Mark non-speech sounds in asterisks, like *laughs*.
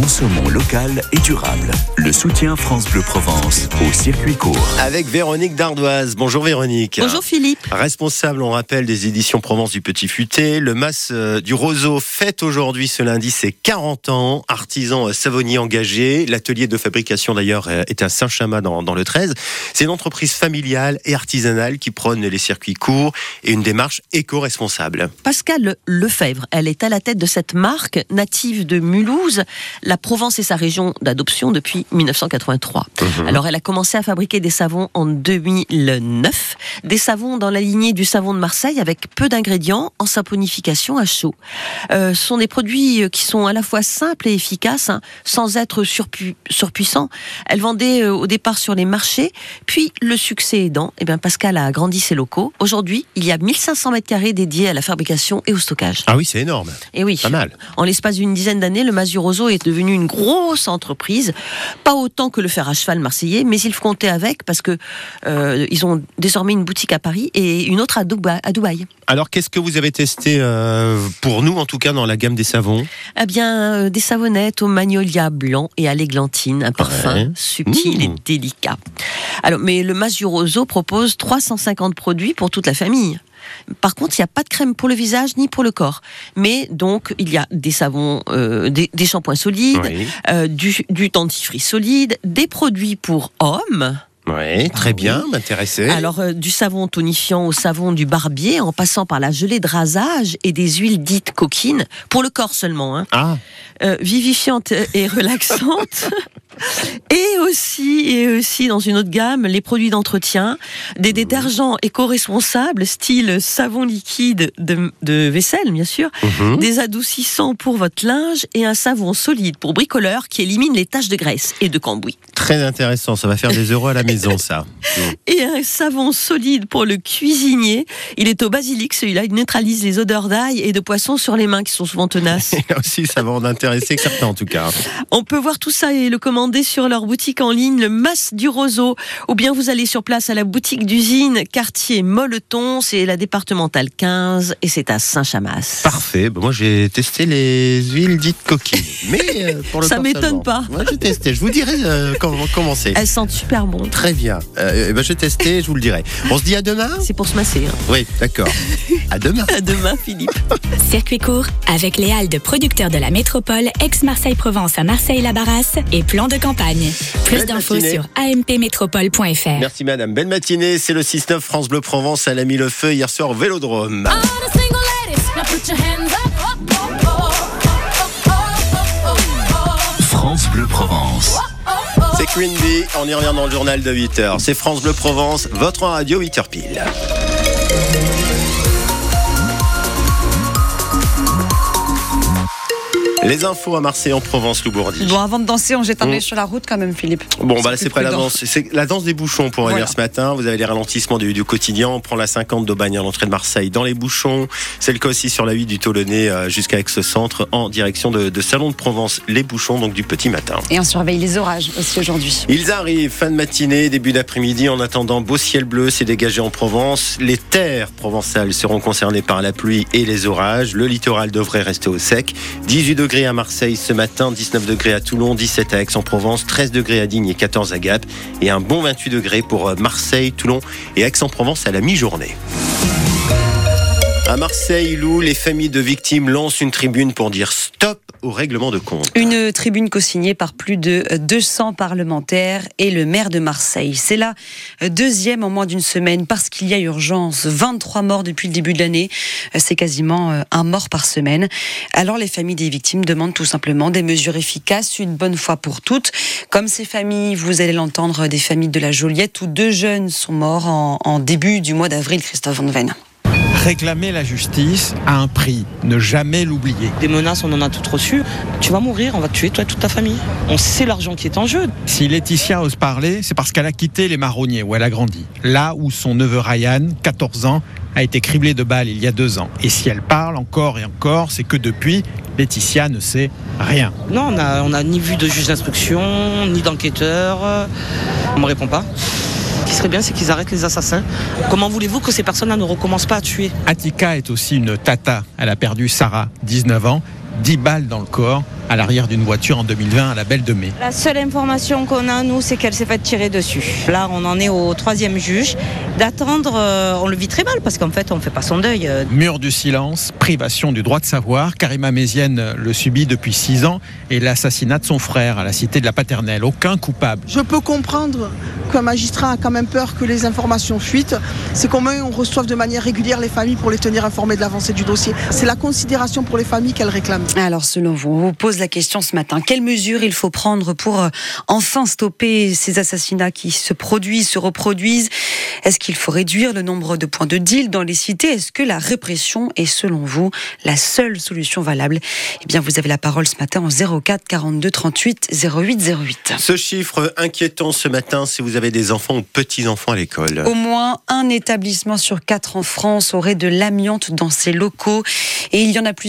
Consommons local et durable. Le soutien France Bleu Provence au circuit court. Avec Véronique Dardoise. Bonjour Véronique. Bonjour Philippe. Responsable, on rappelle, des éditions Provence du Petit Futé. Le Mas euh, du Roseau fête aujourd'hui, ce lundi, ses 40 ans. Artisan euh, savonnier engagé. L'atelier de fabrication d'ailleurs euh, est à Saint-Chamas dans, dans le 13. C'est une entreprise familiale et artisanale qui prône les circuits courts et une démarche éco-responsable. Pascal Lefebvre, elle est à la tête de cette marque native de Mulhouse. La Provence est sa région d'adoption depuis 1983. Mhm. Alors elle a commencé à fabriquer des savons en 2009, des savons dans la lignée du savon de Marseille avec peu d'ingrédients en saponification à chaud. Euh, ce sont des produits qui sont à la fois simples et efficaces, hein, sans être surpu- surpuissants. Elle vendait euh, au départ sur les marchés, puis le succès aidant, eh bien Pascal a agrandi ses locaux. Aujourd'hui, il y a 1500 mètres carrés dédiés à la fabrication et au stockage. Ah oui, c'est énorme. Et oui. Pas mal. En l'espace d'une dizaine d'années, le Mazuroso est devenu une grosse entreprise, pas autant que le fer à cheval marseillais, mais il faut compter avec parce que euh, ils ont désormais une boutique à Paris et une autre à Dubaï. À Dubaï. Alors, qu'est-ce que vous avez testé euh, pour nous, en tout cas, dans la gamme des savons? Eh bien, euh, des savonnettes au magnolia blanc et à l'églantine, un parfum Ouais. subtil et Mmh. délicat. Alors, mais le Mazuroso propose 350 produits pour toute la famille. Par contre, il n'y a pas de crème pour le visage ni pour le corps. Mais donc, il y a des savons, euh, des, des shampoings solides, Oui. euh, du, du dentifrice solide, des produits pour hommes. Oui, très Ah bien, oui. m'intéressait. Alors, euh, du savon tonifiant au savon du barbier, en passant par la gelée de rasage et des huiles dites coquines, pour le corps seulement, hein, Ah, euh, vivifiante et relaxante. *laughs* Et aussi, et aussi dans une autre gamme, les produits d'entretien, des détergents éco-responsables, style savon liquide de, de vaisselle, bien sûr, mhm. des adoucissants pour votre linge et un savon solide pour bricoleur qui élimine les taches de graisse et de cambouis. très intéressant. Ça va faire des euros à la maison, ça. *laughs* Et un savon solide pour le cuisinier. Il est au basilic, celui-là. Il neutralise les odeurs d'ail et de poisson sur les mains qui sont souvent tenaces. *laughs* Là aussi, ça va en intéresser certains, en tout cas. On peut voir tout ça et le commander sur leur boutique en ligne, le Mas du Roseau. Ou bien vous allez sur place à la boutique d'usine quartier Molleton. C'est la départementale 15 et c'est à Saint-Chamas. Parfait. Ben, moi, j'ai testé les huiles dites coquines. *laughs* Mais euh, pour le Ça m'étonne pas. Moi, j'ai testé. Je vous dirai euh, comment, comment c'est. Elles sentent super bon. Très bien. Euh, eh ben, j'ai testé, je vous le dirai. On se dit à demain? C'est pour se masser. hein. Oui, d'accord. À demain. *laughs* À demain, Philippe. *laughs* Circuit court avec les halles de producteurs de la métropole ex-Marseille-Provence à Marseille-la-Barrasse et plan de campagne. Plus Belle d'infos matinée. sur ampmétropole.fr. Merci madame. Belle matinée. C'est le 6-9 France Bleu Provence. Elle a mis le feu hier soir au Vélodrome. France Bleu Provence. C'est Queen Bee. On y revient dans le journal de 8h. C'est France Bleu Provence, votre radio 8h pile. Les infos à Marseille en Provence, Loubourdi. Bon, avant de danser, on jette un Mm. œil sur la route quand même, Philippe. Bon, bah là, C'est près la danse. C'est la danse des bouchons pour venir Voilà. ce matin. Vous avez les ralentissements du, du quotidien. On prend la 50 d'Aubagne à l'entrée de Marseille dans les bouchons. C'est le cas aussi sur la 8 du Toulonnais euh, jusqu'à Aix-Centre en direction de, de Salon de Provence. Les bouchons, donc du petit matin. Et on surveille les orages aussi aujourd'hui. Ils arrivent fin de matinée, début d'après-midi. En attendant, beau ciel bleu s'est dégagé en Provence. Les terres provençales seront concernées par la pluie et les orages. Le littoral devrait rester au sec. 18 degrés à Marseille ce matin, 19 degrés à Toulon, 17 à Aix-en-Provence, 13 degrés à Digne et 14 à Gap. Et un bon 28 degrés pour euh, Marseille, Toulon et Aix-en-Provence à la mi-journée. À Marseille, Lou, les familles de victimes lancent une tribune pour dire stop au règlement de compte. Une tribune co-signée par plus de 200 parlementaires et le maire de Marseille. C'est la deuxième en moins d'une semaine parce qu'il y a urgence. 23 morts depuis le début de l'année. C'est quasiment euh, un mort par semaine. Alors les familles des victimes demandent tout simplement des mesures efficaces, une bonne fois pour toutes. Comme ces familles, vous allez l'entendre, des familles de la Joliette où deux jeunes sont morts en, début du mois d'avril, Christophe Van Ven. Réclamer la justice à un prix, ne jamais l'oublier. Des menaces, on en a toutes reçues. Tu vas mourir, on va te tuer, toi et toute ta famille. On sait l'argent qui est en jeu. Si Laetitia ose parler, c'est parce qu'elle a quitté les marronniers où elle a grandi. Là où son neveu Ryan, 14 ans, a été criblé de balles il y a deux ans. Et si elle parle encore et encore, c'est que depuis, Laetitia ne sait rien. Non, on n'a on a ni vu de juge d'instruction, ni d'enquêteur. On me répond pas. Ce qui serait bien, c'est qu'ils arrêtent les assassins. Comment voulez-vous que ces personnes-là ne recommencent pas à tuer? Attika est aussi une tata. Elle a perdu Sarah, 19 ans, 10 balles dans le corps. À l'arrière d'une voiture en 2020 à la Belle de Mai. La seule information qu'on a, nous, c'est qu'elle s'est faite tirer dessus. Là, on en est au troisième juge. D'attendre, euh, on le vit très mal parce qu'en fait, on ne fait pas son deuil. Mur du silence, privation du droit de savoir. Karima Mézienne le subit depuis six ans et l'assassinat de son frère à la cité de la Paternelle. Aucun coupable. Je peux comprendre qu'un magistrat a quand même peur que les informations fuitent. C'est comment on reçoive de manière régulière les familles pour les tenir informées de l'avancée du dossier. C'est la considération pour les familles qu'elles réclament. Alors, selon vous, on vous pose la question ce matin. Quelles mesures il faut prendre pour euh, enfin stopper ces assassinats qui se produisent, se reproduisent? Est-ce qu'il faut réduire le nombre de points de deal dans les cités? Est-ce que la répression est, selon vous, la seule solution valable? Eh bien, vous avez la parole ce matin en 04 42 38 08 08. Ce chiffre inquiétant ce matin si vous avez des enfants ou petits-enfants à l'école. Au moins un établissement sur quatre en France aurait de l'amiante dans ses locaux et il y en a plusieurs.